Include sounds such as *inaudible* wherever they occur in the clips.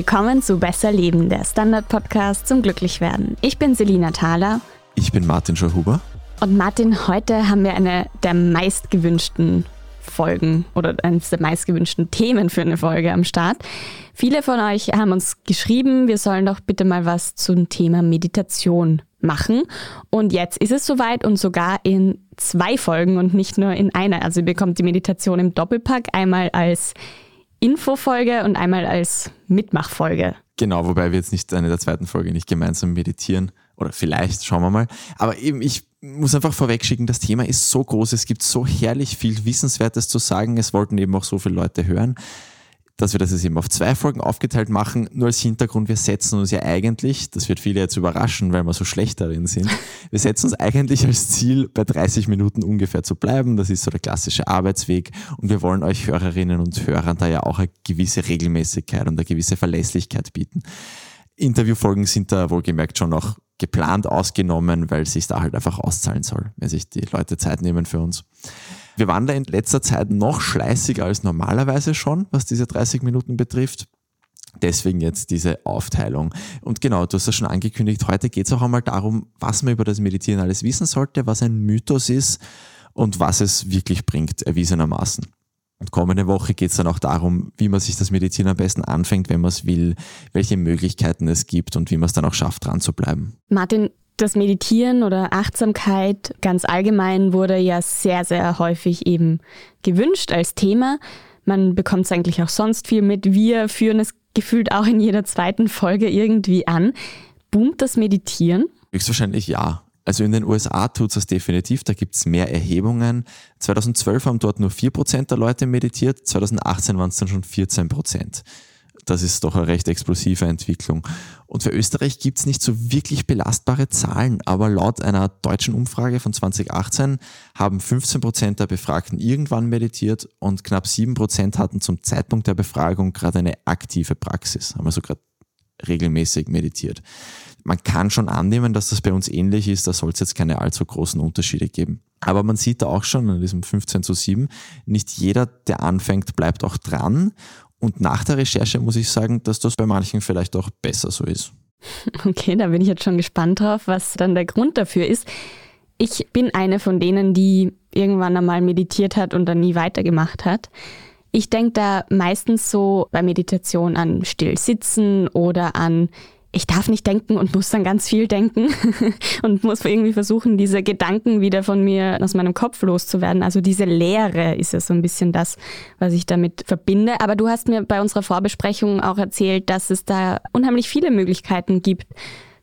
Willkommen zu Besser Leben, der Standard-Podcast zum Glücklichwerden. Ich bin Selina Thaler. Ich bin Martin Schauhuber. Und Martin, heute haben wir eine der meistgewünschten Folgen oder eines der meistgewünschten Themen für eine Folge am Start. Viele von euch haben uns geschrieben, wir sollen doch bitte mal was zum Thema Meditation machen. Und jetzt ist es soweit und sogar in zwei Folgen und nicht nur in einer. Also ihr bekommt die Meditation im Doppelpack einmal als Infofolge und einmal als Mitmachfolge. Genau, wobei wir jetzt nicht in der zweiten Folge nicht gemeinsam meditieren. Oder vielleicht, schauen wir mal. Aber eben, ich muss einfach vorwegschicken, das Thema ist so groß, es gibt so herrlich viel Wissenswertes zu sagen. Es wollten eben auch so viele Leute hören dass wir das jetzt eben auf zwei Folgen aufgeteilt machen. Nur als Hintergrund, wir setzen uns ja eigentlich, das wird viele jetzt überraschen, weil wir so schlecht darin sind, *laughs* wir setzen uns eigentlich als Ziel, bei 30 Minuten ungefähr zu bleiben. Das ist so der klassische Arbeitsweg. Und wir wollen euch Hörerinnen und Hörern da ja auch eine gewisse Regelmäßigkeit und eine gewisse Verlässlichkeit bieten. Interviewfolgen sind da wohlgemerkt schon noch geplant ausgenommen, weil es sich da halt einfach auszahlen soll, wenn sich die Leute Zeit nehmen für uns. Wir waren da in letzter Zeit noch schleißiger als normalerweise schon, was diese 30 Minuten betrifft. Deswegen jetzt diese Aufteilung. Und genau, du hast das schon angekündigt, heute geht es auch einmal darum, was man über das Meditieren alles wissen sollte, was ein Mythos ist und was es wirklich bringt, erwiesenermaßen. Und kommende Woche geht es dann auch darum, wie man sich das Medizin am besten anfängt, wenn man es will, welche Möglichkeiten es gibt und wie man es dann auch schafft, dran zu bleiben. Martin, das Meditieren oder Achtsamkeit ganz allgemein wurde ja sehr, sehr häufig eben gewünscht als Thema. Man bekommt es eigentlich auch sonst viel mit. Wir führen es gefühlt auch in jeder zweiten Folge irgendwie an. Boomt das Meditieren? Höchstwahrscheinlich ja. Also in den USA tut es das definitiv, da gibt es mehr Erhebungen. 2012 haben dort nur 4% der Leute meditiert, 2018 waren es dann schon 14% das ist doch eine recht explosive Entwicklung. Und für Österreich gibt es nicht so wirklich belastbare Zahlen, aber laut einer deutschen Umfrage von 2018 haben 15 Prozent der Befragten irgendwann meditiert und knapp 7 Prozent hatten zum Zeitpunkt der Befragung gerade eine aktive Praxis, haben also gerade regelmäßig meditiert. Man kann schon annehmen, dass das bei uns ähnlich ist, da soll es jetzt keine allzu großen Unterschiede geben. Aber man sieht da auch schon an diesem 15 zu 7, nicht jeder, der anfängt, bleibt auch dran und nach der Recherche muss ich sagen, dass das bei manchen vielleicht auch besser so ist. *laughs* Okay, da bin ich jetzt schon gespannt drauf, was dann der Grund dafür ist. Ich bin eine von denen, die irgendwann einmal meditiert hat und dann nie weitergemacht hat. Ich denke da meistens so bei Meditation an Stillsitzen oder an ich darf nicht denken und muss dann ganz viel denken *laughs* und muss irgendwie versuchen, diese Gedanken wieder von mir aus meinem Kopf loszuwerden. Also diese Leere ist ja so ein bisschen das, was ich damit verbinde. Aber du hast mir bei unserer Vorbesprechung auch erzählt, dass es da unheimlich viele Möglichkeiten gibt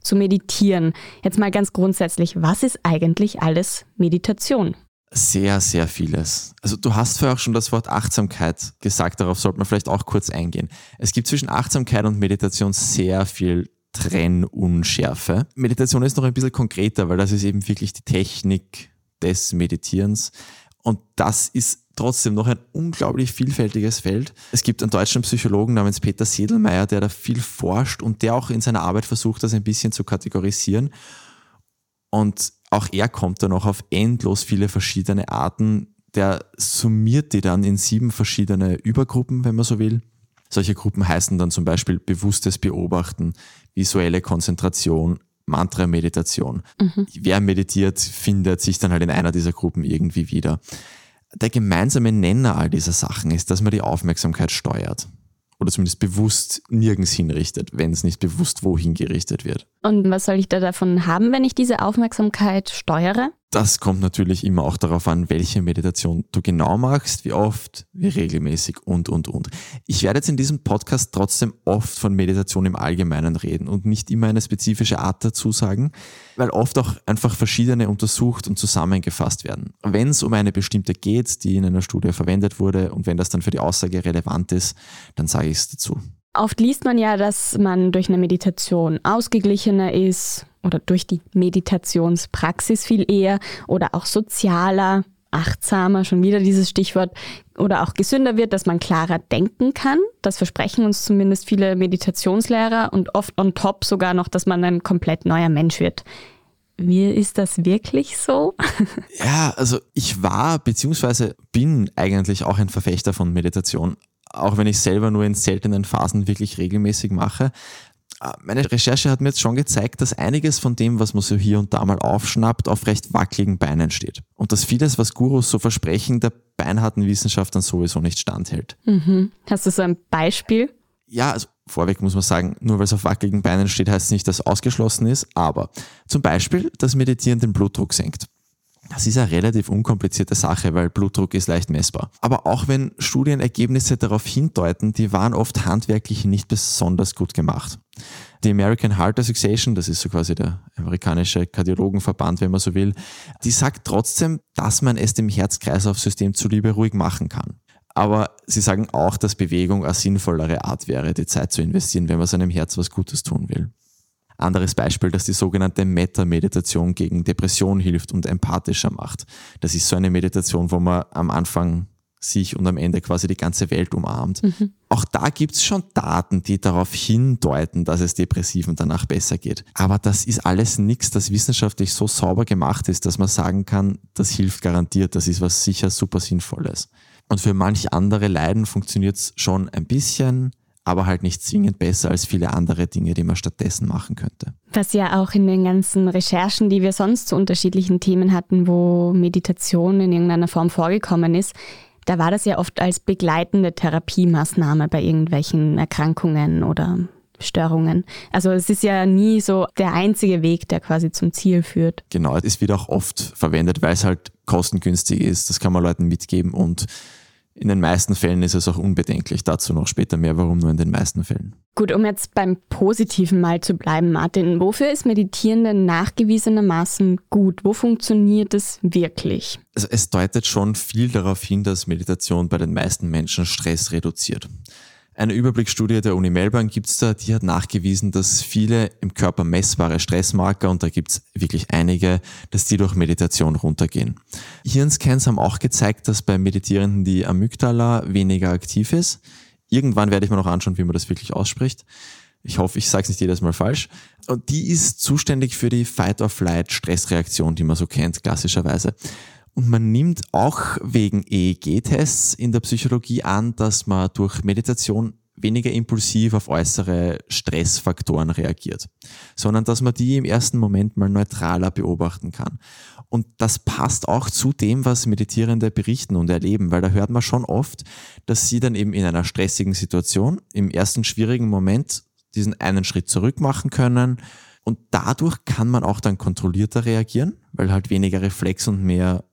zu meditieren. Jetzt mal ganz grundsätzlich, was ist eigentlich alles Meditation? Sehr, sehr vieles. Also du hast vorher auch schon das Wort Achtsamkeit gesagt, darauf sollte man vielleicht auch kurz eingehen. Es gibt zwischen Achtsamkeit und Meditation sehr viel Trennunschärfe. Meditation ist noch ein bisschen konkreter, weil das ist eben wirklich die Technik des Meditierens. Und das ist trotzdem noch ein unglaublich vielfältiges Feld. Es gibt einen deutschen Psychologen namens Peter Sedelmeier, der da viel forscht und der auch in seiner Arbeit versucht, das ein bisschen zu kategorisieren. Und auch er kommt dann noch auf endlos viele verschiedene Arten. Der summiert die dann in sieben verschiedene Übergruppen, wenn man so will. Solche Gruppen heißen dann zum Beispiel bewusstes Beobachten, visuelle Konzentration, Mantra-Meditation. Mhm. Wer meditiert, findet sich dann halt in einer dieser Gruppen irgendwie wieder. Der gemeinsame Nenner all dieser Sachen ist, dass man die Aufmerksamkeit steuert oder zumindest bewusst nirgends hinrichtet, wenn es nicht bewusst wohin gerichtet wird. Und was soll ich da davon haben, wenn ich diese Aufmerksamkeit steuere? Das kommt natürlich immer auch darauf an, welche Meditation du genau machst, wie oft, wie regelmäßig und, und, und. Ich werde jetzt in diesem Podcast trotzdem oft von Meditation im Allgemeinen reden und nicht immer eine spezifische Art dazu sagen, weil oft auch einfach verschiedene untersucht und zusammengefasst werden. Wenn es um eine bestimmte geht, die in einer Studie verwendet wurde und wenn das dann für die Aussage relevant ist, dann sage ich es dazu. Oft liest man ja, dass man durch eine Meditation ausgeglichener ist oder durch die Meditationspraxis viel eher oder auch sozialer, achtsamer, schon wieder dieses Stichwort, oder auch gesünder wird, dass man klarer denken kann. Das versprechen uns zumindest viele Meditationslehrer und oft on top sogar noch, dass man ein komplett neuer Mensch wird. Wie ist das wirklich so? *laughs* Ja, also ich war bzw. bin eigentlich auch ein Verfechter von Meditation auch wenn ich selber nur in seltenen Phasen wirklich regelmäßig mache. Äh, meine Recherche hat mir jetzt schon gezeigt, dass einiges von dem, was man so hier und da mal aufschnappt, auf recht wackeligen Beinen steht. Und dass vieles, was Gurus so versprechen, der beinharten Wissenschaft dann sowieso nicht standhält. Mhm. Hast du so ein Beispiel? Ja, also vorweg muss man sagen, nur weil es auf wackeligen Beinen steht, heißt es nicht, dass es ausgeschlossen ist. Aber zum Beispiel, dass Meditieren den Blutdruck senkt. Das ist eine relativ unkomplizierte Sache, weil Blutdruck ist leicht messbar. Aber auch wenn Studienergebnisse darauf hindeuten, die waren oft handwerklich nicht besonders gut gemacht. Die American Heart Association, das ist so quasi der amerikanische Kardiologenverband, wenn man so will, die sagt trotzdem, dass man es dem Herz-Kreislauf-System zuliebe ruhig machen kann. Aber sie sagen auch, dass Bewegung eine sinnvollere Art wäre, die Zeit zu investieren, wenn man seinem Herz was Gutes tun will. Anderes Beispiel, dass die sogenannte Metta-Meditation gegen Depression hilft und empathischer macht. Das ist so eine Meditation, wo man am Anfang sich und am Ende quasi die ganze Welt umarmt. Mhm. Auch da gibt's schon Daten, die darauf hindeuten, dass es Depressiven danach besser geht. Aber das ist alles nichts, das wissenschaftlich so sauber gemacht ist, dass man sagen kann, das hilft garantiert, das ist was sicher super Sinnvolles. Und für manch andere Leiden funktioniert's schon ein bisschen, aber halt nicht zwingend besser als viele andere Dinge, die man stattdessen machen könnte. Was ja auch in den ganzen Recherchen, die wir sonst zu unterschiedlichen Themen hatten, wo Meditation in irgendeiner Form vorgekommen ist, da war das ja oft als begleitende Therapiemaßnahme bei irgendwelchen Erkrankungen oder Störungen. Also es ist ja nie so der einzige Weg, der quasi zum Ziel führt. Genau, es wird auch oft verwendet, weil es halt kostengünstig ist. Das kann man Leuten mitgeben und in den meisten Fällen ist es auch unbedenklich. Dazu noch später mehr, warum nur in den meisten Fällen. Gut, um jetzt beim Positiven mal zu bleiben, Martin. Wofür ist Meditieren denn nachgewiesenermaßen gut? Wo funktioniert es wirklich? Also es deutet schon viel darauf hin, dass Meditation bei den meisten Menschen Stress reduziert. Eine Überblicksstudie der Uni Melbourne gibt's da, die hat nachgewiesen, dass viele im Körper messbare Stressmarker, und da gibt's wirklich einige, dass die durch Meditation runtergehen. Hirnscans haben auch gezeigt, dass bei Meditierenden die Amygdala weniger aktiv ist. Irgendwann werde ich mir noch anschauen, wie man das wirklich ausspricht. Ich hoffe, ich sage es nicht jedes Mal falsch. Und die ist zuständig für die Fight-or-Flight-Stressreaktion, die man so kennt, klassischerweise. Und man nimmt auch wegen EEG-Tests in der Psychologie an, dass man durch Meditation weniger impulsiv auf äußere Stressfaktoren reagiert, sondern dass man die im ersten Moment mal neutraler beobachten kann. Und das passt auch zu dem, was Meditierende berichten und erleben, weil da hört man schon oft, dass sie dann eben in einer stressigen Situation im ersten schwierigen Moment diesen einen Schritt zurück machen können und dadurch kann man auch dann kontrollierter reagieren, weil halt weniger Reflex und mehr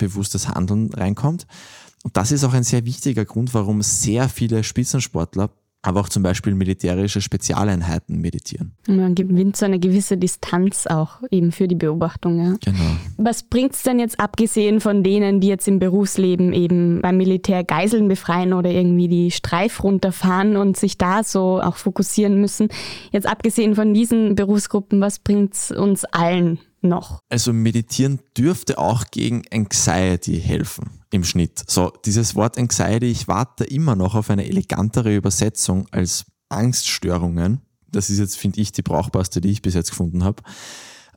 bewusstes Handeln reinkommt. Und das ist auch ein sehr wichtiger Grund, warum sehr viele Spitzensportler aber auch zum Beispiel militärische Spezialeinheiten meditieren. Man gewinnt so eine gewisse Distanz auch eben für die Beobachtung. Ja. Genau. Was bringt es denn jetzt abgesehen von denen, die jetzt im Berufsleben eben beim Militär Geiseln befreien oder irgendwie die Streif runterfahren und sich da so auch fokussieren müssen? Jetzt abgesehen von diesen Berufsgruppen, was bringt es uns allen noch? Also meditieren dürfte auch gegen Anxiety helfen im Schnitt. So, dieses Wort Anxiety, ich warte immer noch auf eine elegantere Übersetzung als Angststörungen. Das ist jetzt, finde ich, die brauchbarste, die ich bis jetzt gefunden habe.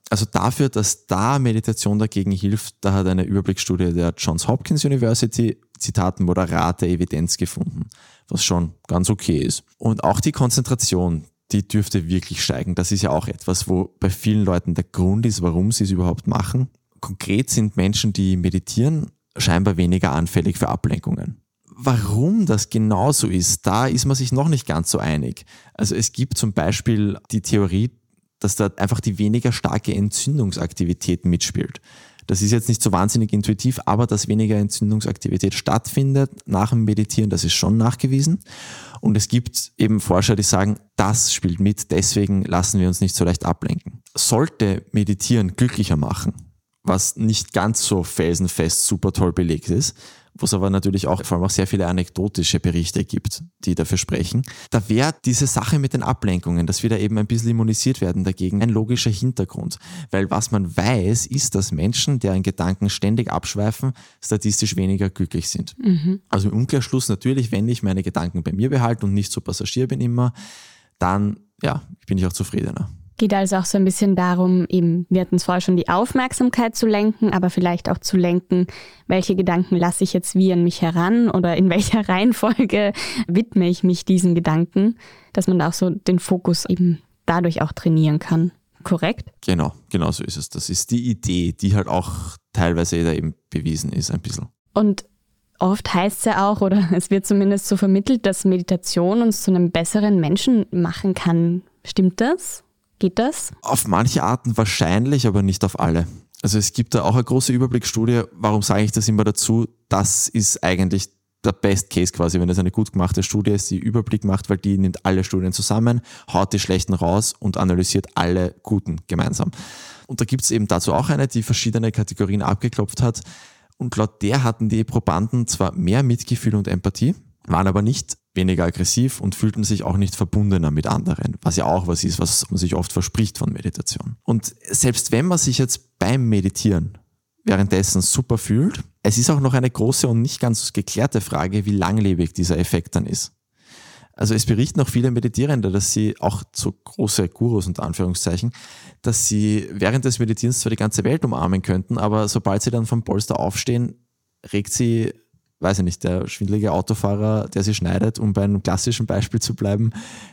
Also dafür, dass da Meditation dagegen hilft, da hat eine Überblicksstudie der Johns Hopkins University, Zitat, moderate Evidenz gefunden, was schon ganz okay ist. Und auch die Konzentration, die dürfte wirklich steigen. Das ist ja auch etwas, wo bei vielen Leuten der Grund ist, warum sie es überhaupt machen. Konkret sind Menschen, die meditieren, scheinbar weniger anfällig für Ablenkungen. Warum das genauso ist, da ist man sich noch nicht ganz so einig. Also es gibt zum Beispiel die Theorie, dass da einfach die weniger starke Entzündungsaktivität mitspielt. Das ist jetzt nicht so wahnsinnig intuitiv, aber dass weniger Entzündungsaktivität stattfindet nach dem Meditieren, das ist schon nachgewiesen. Und es gibt eben Forscher, die sagen, das spielt mit, deswegen lassen wir uns nicht so leicht ablenken. Sollte Meditieren glücklicher machen, was nicht ganz so felsenfest super toll belegt ist, wo es aber natürlich auch vor allem auch sehr viele anekdotische Berichte gibt, die dafür sprechen. Da wäre diese Sache mit den Ablenkungen, dass wir da eben ein bisschen immunisiert werden dagegen, ein logischer Hintergrund. Weil was man weiß, ist, dass Menschen, deren Gedanken ständig abschweifen, statistisch weniger glücklich sind. Mhm. Also im Umkehrschluss natürlich, wenn ich meine Gedanken bei mir behalte und nicht so Passagier bin immer, dann ja, bin ich auch zufriedener. Geht also auch so ein bisschen darum, eben, wir hatten es vorher schon, die Aufmerksamkeit zu lenken, aber vielleicht auch zu lenken, welche Gedanken lasse ich jetzt wie an mich heran oder in *laughs* welcher Reihenfolge widme ich mich diesen Gedanken, dass man da auch so den Fokus eben dadurch auch trainieren kann. Korrekt? Genau, genau so ist es. Das ist die Idee, die halt auch teilweise da eben bewiesen ist, ein bisschen. Und oft heißt es ja auch, oder *laughs* es wird zumindest so vermittelt, dass Meditation uns zu einem besseren Menschen machen kann. Stimmt das? Geht das? Auf manche Arten wahrscheinlich, aber nicht auf alle. Also es gibt da auch eine große Überblicksstudie. Warum sage ich das immer dazu? Das ist eigentlich der Best Case quasi, wenn es eine gut gemachte Studie ist, die Überblick macht, weil die nimmt alle Studien zusammen, haut die schlechten raus und analysiert alle guten gemeinsam. Und da gibt es eben dazu auch eine, die verschiedene Kategorien abgeklopft hat. Und laut der hatten die Probanden zwar mehr Mitgefühl und Empathie, waren aber nicht weniger aggressiv und fühlten sich auch nicht verbundener mit anderen, was ja auch was ist, was man sich oft verspricht von Meditation. Und selbst wenn man sich jetzt beim Meditieren währenddessen super fühlt, es ist auch noch eine große und nicht ganz geklärte Frage, wie langlebig dieser Effekt dann ist. Also es berichten auch viele Meditierende, dass sie auch so große Gurus unter Anführungszeichen, dass sie während des Meditierens zwar die ganze Welt umarmen könnten, aber sobald sie dann vom Polster aufstehen, regt sie weiß ich nicht, der schwindelige Autofahrer, der sie schneidet, um bei einem klassischen Beispiel zu bleiben,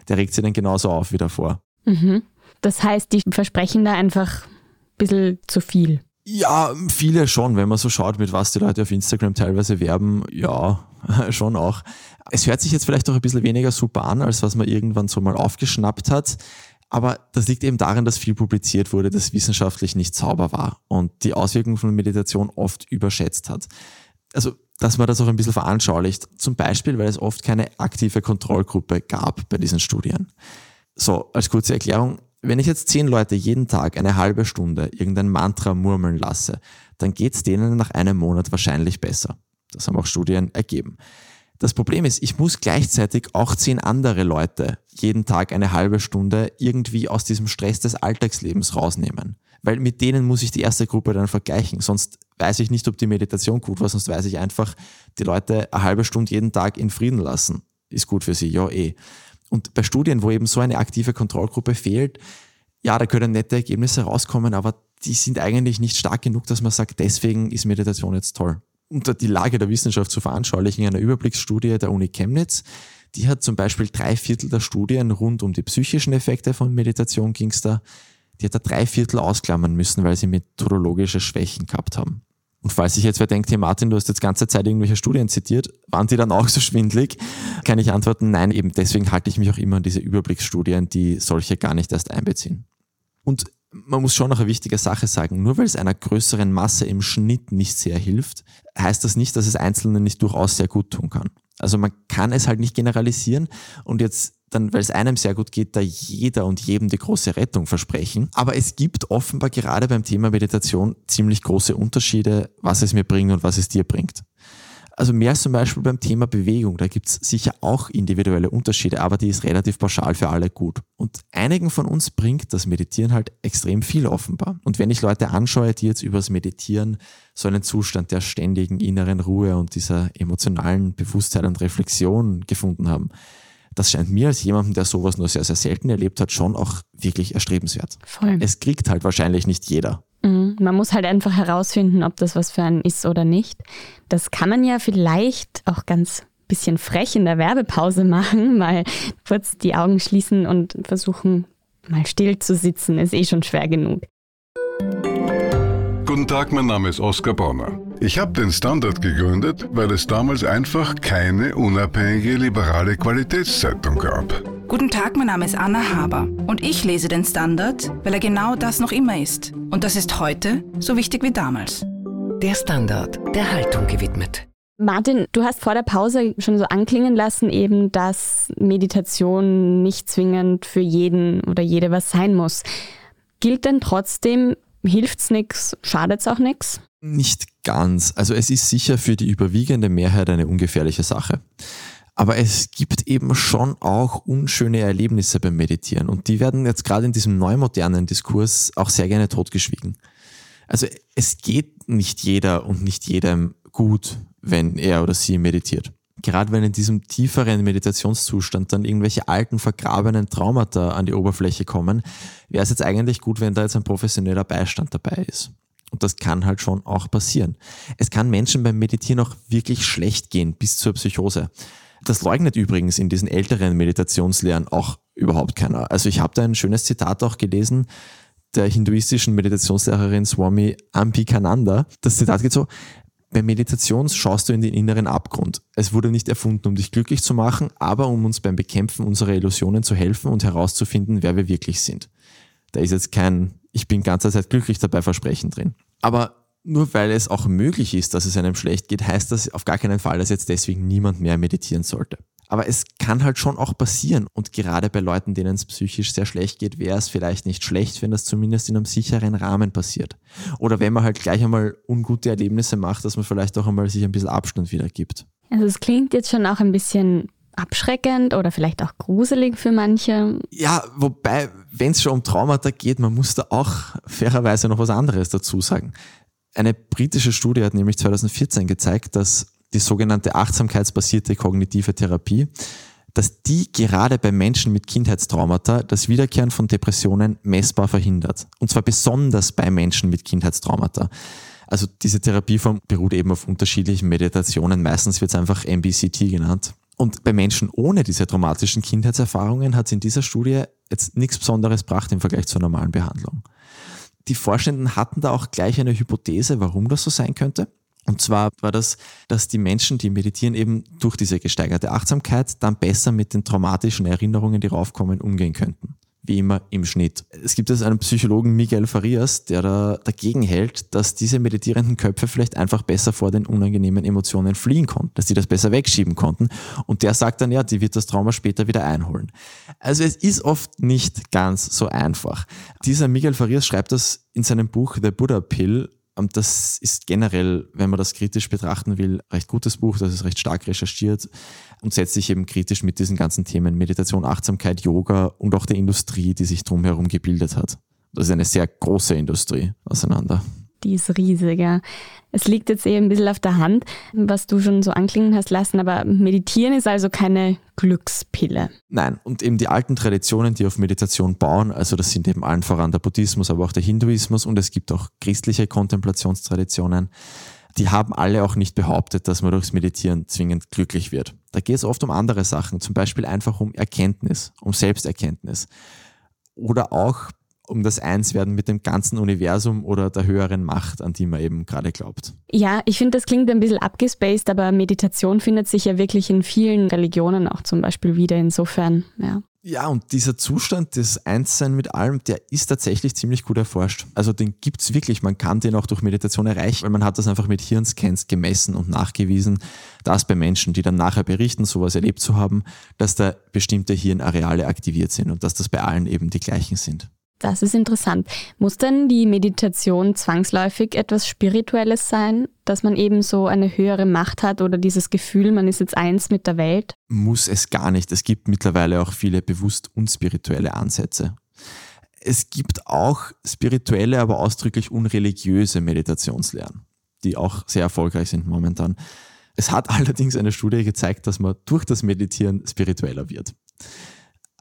der regt sie dann genauso auf wie davor. Mhm. Das heißt, die versprechen da einfach ein bisschen zu viel. Ja, viele schon, wenn man so schaut, mit was die Leute auf Instagram teilweise werben, ja, *laughs* schon auch. Es hört sich jetzt vielleicht auch ein bisschen weniger super an, als was man irgendwann so mal aufgeschnappt hat. Aber das liegt eben daran, dass viel publiziert wurde, das wissenschaftlich nicht sauber war und die Auswirkungen von Meditation oft überschätzt hat. Also dass man das auch ein bisschen veranschaulicht. Zum Beispiel, weil es oft keine aktive Kontrollgruppe gab bei diesen Studien. So, als kurze Erklärung, wenn ich jetzt zehn Leute jeden Tag eine halbe Stunde irgendein Mantra murmeln lasse, dann geht es denen nach einem Monat wahrscheinlich besser. Das haben auch Studien ergeben. Das Problem ist, ich muss gleichzeitig auch zehn andere Leute jeden Tag eine halbe Stunde irgendwie aus diesem Stress des Alltagslebens rausnehmen. Weil mit denen muss ich die erste Gruppe dann vergleichen. Sonst weiß ich nicht, ob die Meditation gut war, sonst weiß ich einfach, die Leute eine halbe Stunde jeden Tag in Frieden lassen. Ist gut für sie, ja eh. Und bei Studien, wo eben so eine aktive Kontrollgruppe fehlt, ja, da können nette Ergebnisse rauskommen, aber die sind eigentlich nicht stark genug, dass man sagt, deswegen ist Meditation jetzt toll unter die Lage der Wissenschaft zu veranschaulichen, eine Überblicksstudie der Uni Chemnitz. Die hat zum Beispiel drei Viertel der Studien rund um die psychischen Effekte von Meditation ging's da. Die hat da drei Viertel ausklammern müssen, weil sie methodologische Schwächen gehabt haben. Und falls sich jetzt wer denkt, hey Martin, du hast jetzt ganze Zeit irgendwelche Studien zitiert, waren die dann auch so schwindlig? Kann ich antworten, nein, eben deswegen halte ich mich auch immer an diese Überblicksstudien, die solche gar nicht erst einbeziehen. Und man muss schon noch eine wichtige Sache sagen, nur weil es einer größeren Masse im Schnitt nicht sehr hilft, heißt das nicht, dass es Einzelnen nicht durchaus sehr gut tun kann. Also man kann es halt nicht generalisieren und jetzt dann, weil es einem sehr gut geht, da jeder und jedem die große Rettung versprechen. Aber es gibt offenbar gerade beim Thema Meditation ziemlich große Unterschiede, was es mir bringt und was es dir bringt. Also mehr zum Beispiel beim Thema Bewegung, da gibt es sicher auch individuelle Unterschiede, aber die ist relativ pauschal für alle gut. Und einigen von uns bringt das Meditieren halt extrem viel offenbar. Und wenn ich Leute anschaue, die jetzt übers Meditieren so einen Zustand der ständigen inneren Ruhe und dieser emotionalen Bewusstheit und Reflexion gefunden haben, das scheint mir als jemandem, der sowas nur sehr, sehr selten erlebt hat, schon auch wirklich erstrebenswert. Voll. Es kriegt halt wahrscheinlich nicht jeder. Mhm. Man muss halt einfach herausfinden, ob das was für einen ist oder nicht. Das kann man ja vielleicht auch ganz bisschen frech in der Werbepause machen, *laughs* mal kurz die Augen schließen und versuchen, mal still zu sitzen, ist eh schon schwer genug. Guten Tag, mein Name ist Oskar Bonner. Ich habe den Standard gegründet, weil es damals einfach keine unabhängige liberale Qualitätszeitung gab. Guten Tag, mein Name ist Anna Haber und ich lese den Standard, weil er genau das noch immer ist. Und das ist heute so wichtig wie damals. Der Standard, der Haltung gewidmet. Martin, du hast vor der Pause schon so anklingen lassen, eben, dass Meditation nicht zwingend für jeden oder jede was sein muss. Gilt denn trotzdem, hilft's nix, schadet's auch nix? Nicht ganz. Also es ist sicher für die überwiegende Mehrheit eine ungefährliche Sache. Aber es gibt eben schon auch unschöne Erlebnisse beim Meditieren und die werden jetzt gerade in diesem neumodernen Diskurs auch sehr gerne totgeschwiegen. Also es geht nicht jeder und nicht jedem gut, wenn er oder sie meditiert. gerade wenn in diesem tieferen Meditationszustand dann irgendwelche alten, vergrabenen Traumata an die Oberfläche kommen, wäre es jetzt eigentlich gut, wenn da jetzt ein professioneller Beistand dabei ist. Und das kann halt schon auch passieren. Es kann Menschen beim Meditieren auch wirklich schlecht gehen, bis zur Psychose. Das leugnet übrigens in diesen älteren Meditationslehren auch überhaupt keiner. Also ich habe da ein schönes Zitat auch gelesen der hinduistischen Meditationslehrerin Swami Ambikananda. Das Zitat geht so, bei Meditation schaust du in den inneren Abgrund. Es wurde nicht erfunden, um dich glücklich zu machen, aber um uns beim Bekämpfen unserer Illusionen zu helfen und herauszufinden, wer wir wirklich sind. Da ist jetzt kein Ich bin ganzer Zeit glücklich dabei Versprechen drin. Aber nur weil es auch möglich ist, dass es einem schlecht geht, heißt das auf gar keinen Fall, dass jetzt deswegen niemand mehr meditieren sollte. Aber es kann halt schon auch passieren. Und gerade bei Leuten, denen es psychisch sehr schlecht geht, wäre es vielleicht nicht schlecht, wenn das zumindest in einem sicheren Rahmen passiert. Oder wenn man halt gleich einmal ungute Erlebnisse macht, dass man vielleicht auch einmal sich ein bisschen Abstand wieder gibt. Also es klingt jetzt schon auch ein bisschen abschreckend oder vielleicht auch gruselig für manche. Ja, wobei, wenn es schon um Traumata geht, man muss da auch fairerweise noch was anderes dazu sagen. Eine britische Studie hat nämlich 2014 gezeigt, dass die sogenannte achtsamkeitsbasierte kognitive Therapie, dass die gerade bei Menschen mit Kindheitstraumata das Wiederkehren von Depressionen messbar verhindert. Und zwar besonders bei Menschen mit Kindheitstraumata. Also diese Therapieform beruht eben auf unterschiedlichen Meditationen. Meistens wird es einfach MBCT genannt. Und bei Menschen ohne diese traumatischen Kindheitserfahrungen hat es in dieser Studie jetzt nichts Besonderes gebracht im Vergleich zur normalen Behandlung. Die Forschenden hatten da auch gleich eine Hypothese, warum das so sein könnte. Und zwar war das, dass die Menschen, die meditieren, eben durch diese gesteigerte Achtsamkeit dann besser mit den traumatischen Erinnerungen, die raufkommen, umgehen könnten. Wie immer im Schnitt. Es gibt jetzt einen Psychologen Miguel Farias, der da dagegen hält, dass diese meditierenden Köpfe vielleicht einfach besser vor den unangenehmen Emotionen fliehen konnten, dass sie das besser wegschieben konnten. Und der sagt dann, ja, die wird das Trauma später wieder einholen. Also es ist oft nicht ganz so einfach. Dieser Miguel Farias schreibt das in seinem Buch The Buddha Pill das ist generell, wenn man das kritisch betrachten will, recht gutes Buch, das ist recht stark recherchiert und setzt sich eben kritisch mit diesen ganzen Themen Meditation, Achtsamkeit, Yoga und auch der Industrie, die sich drumherum gebildet hat. Das ist eine sehr große Industrie auseinander. Die ist riesiger. Es liegt jetzt eher ein bisschen auf der Hand, was du schon so anklingen hast lassen, aber Meditieren ist also keine Glückspille. Nein, und eben die alten Traditionen, die auf Meditation bauen, also das sind eben allen voran der Buddhismus, aber auch der Hinduismus und es gibt auch christliche Kontemplationstraditionen, die haben alle auch nicht behauptet, dass man durchs Meditieren zwingend glücklich wird. Da geht es oft um andere Sachen, zum Beispiel einfach um Erkenntnis, um Selbsterkenntnis. Oder auch um das Einswerden mit dem ganzen Universum oder der höheren Macht, an die man eben gerade glaubt. Ja, ich finde, das klingt ein bisschen abgespaced, aber Meditation findet sich ja wirklich in vielen Religionen auch zum Beispiel wieder. Insofern, ja. Ja, und dieser Zustand des Einssein mit allem, der ist tatsächlich ziemlich gut erforscht. Also den gibt es wirklich. Man kann den auch durch Meditation erreichen, weil man hat das einfach mit Hirnscans gemessen und nachgewiesen, dass bei Menschen, die dann nachher berichten, sowas erlebt zu haben, dass da bestimmte Hirnareale aktiviert sind und dass das bei allen eben die gleichen sind. Das ist interessant. Muss denn die Meditation zwangsläufig etwas Spirituelles sein, dass man eben so eine höhere Macht hat oder dieses Gefühl, man ist jetzt eins mit der Welt? Muss es gar nicht. Es gibt mittlerweile auch viele bewusst unspirituelle Ansätze. Es gibt auch spirituelle, aber ausdrücklich unreligiöse Meditationslehren, die auch sehr erfolgreich sind momentan. Es hat *laughs* allerdings eine Studie gezeigt, dass man durch das Meditieren spiritueller wird.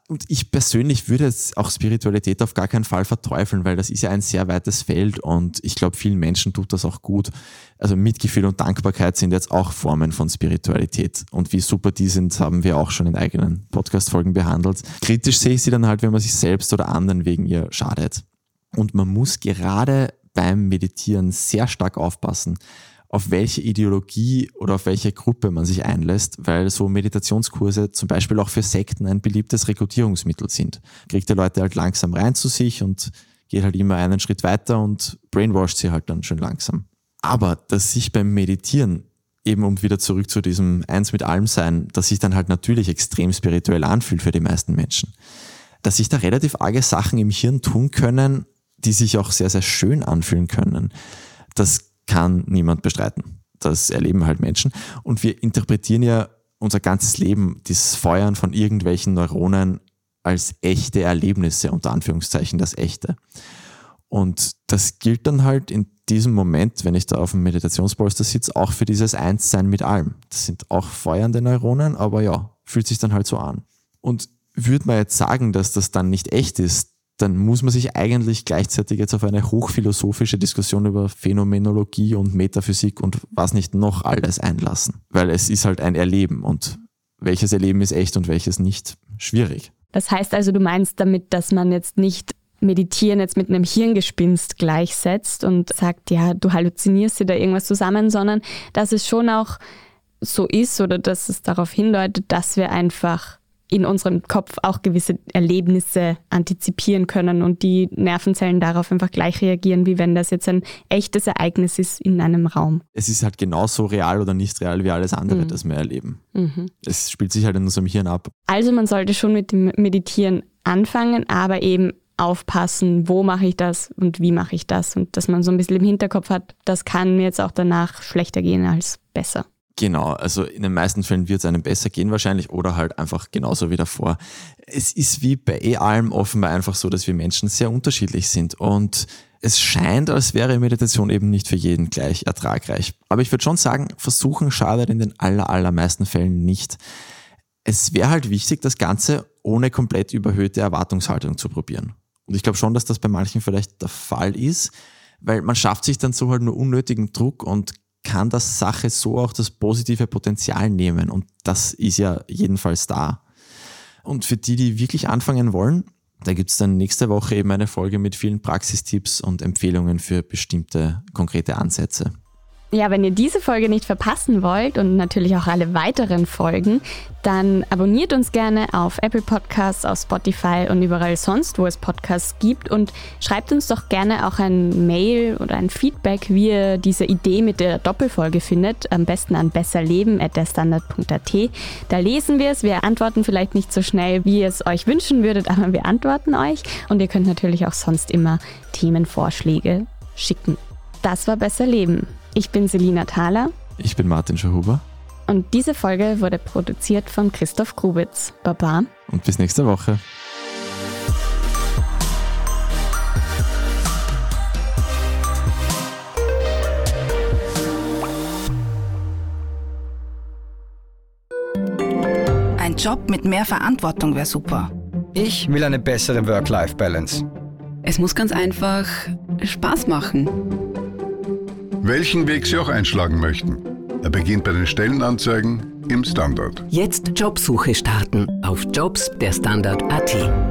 Und ich persönlich würde jetzt auch Spiritualität auf gar keinen Fall verteufeln, weil das ist ja ein sehr weites Feld und ich glaube, vielen Menschen tut das auch gut. Also Mitgefühl und Dankbarkeit sind jetzt auch Formen von Spiritualität. Und wie super die sind, haben wir auch schon in eigenen Podcast-Folgen behandelt. Kritisch sehe ich sie dann halt, wenn man sich selbst oder anderen wegen ihr schadet. Und man muss gerade beim Meditieren sehr stark aufpassen, auf welche Ideologie oder auf welche Gruppe man sich einlässt, weil so Meditationskurse zum Beispiel auch für Sekten ein beliebtes Rekrutierungsmittel sind. Kriegt die Leute halt langsam rein zu sich und geht halt immer einen Schritt weiter und brainwasht sie halt dann schon langsam. Aber dass sich beim Meditieren eben um wieder zurück zu diesem Eins mit allem sein, dass sich dann halt natürlich extrem spirituell anfühlt für die meisten Menschen. Dass sich da relativ arge Sachen im Hirn tun können, die sich auch sehr, sehr schön anfühlen können. Das kann niemand bestreiten. Das erleben halt Menschen. Und wir interpretieren ja unser ganzes Leben, dieses Feuern von irgendwelchen Neuronen als echte Erlebnisse, unter Anführungszeichen das echte. Und das gilt dann halt in diesem Moment, wenn ich da auf dem Meditationspolster sitze, auch für dieses Einssein mit allem. Das sind auch feuernde Neuronen, aber ja, fühlt sich dann halt so an. Und würde man jetzt sagen, dass das dann nicht echt ist, dann muss man sich eigentlich gleichzeitig jetzt auf eine hochphilosophische Diskussion über Phänomenologie und Metaphysik und was nicht noch alles einlassen. Weil es ist halt ein Erleben und welches Erleben ist echt und welches nicht, schwierig. Das heißt also, du meinst damit, dass man jetzt nicht Meditieren jetzt mit einem Hirngespinst gleichsetzt und sagt, ja, du halluzinierst dir da irgendwas zusammen, sondern dass es schon auch so ist oder dass es darauf hindeutet, dass wir einfach in unserem Kopf auch gewisse Erlebnisse antizipieren können und die Nervenzellen darauf einfach gleich reagieren, wie wenn das jetzt ein echtes Ereignis ist in einem Raum. Es ist halt genauso real oder nicht real wie alles andere, mhm. das wir erleben. Mhm. Es spielt sich halt in unserem Hirn ab. Also man sollte schon mit dem Meditieren anfangen, aber eben aufpassen, wo mache ich das und wie mache ich das und dass man so ein bisschen im Hinterkopf hat, das kann mir jetzt auch danach schlechter gehen als besser. Genau, also in den meisten Fällen wird es einem besser gehen wahrscheinlich oder halt einfach genauso wie davor. Es ist wie bei eh allem offenbar einfach so, dass wir Menschen sehr unterschiedlich sind und es scheint, als wäre Meditation eben nicht für jeden gleich ertragreich. Aber ich würde schon sagen, versuchen schadet in den aller, allermeisten Fällen nicht. Es wäre halt wichtig, das Ganze ohne komplett überhöhte Erwartungshaltung zu probieren. Und ich glaube schon, dass das bei manchen vielleicht der Fall ist, weil man schafft sich dann so halt nur unnötigen Druck und kann der Sache so auch das positive Potenzial nehmen. Und das ist ja jedenfalls da. Und für die, die wirklich anfangen wollen, da gibt es dann nächste Woche eben eine Folge mit vielen Praxistipps und Empfehlungen für bestimmte konkrete Ansätze. Ja, wenn ihr diese Folge nicht verpassen wollt und natürlich auch alle weiteren Folgen, dann abonniert uns gerne auf Apple Podcasts, auf Spotify und überall sonst, wo es Podcasts gibt und schreibt uns doch gerne auch ein Mail oder ein Feedback, wie ihr diese Idee mit der Doppelfolge findet. Am besten an besserleben.derstandard.at. Da lesen wir es. Wir antworten vielleicht nicht so schnell, wie ihr es euch wünschen würdet, aber wir antworten euch. Und ihr könnt natürlich auch sonst immer Themenvorschläge schicken. Das war Besser Leben. Ich bin Selina Thaler. Ich bin Martin Schahuber. Und diese Folge wurde produziert von Christoph Grubitz. Baba. Und bis nächste Woche. Ein Job mit mehr Verantwortung wäre super. Ich will eine bessere Work-Life-Balance. Es muss ganz einfach Spaß machen welchen Weg Sie auch einschlagen möchten. Er beginnt bei den Stellenanzeigen im Standard. Jetzt Jobsuche starten auf Jobs der Standard.at.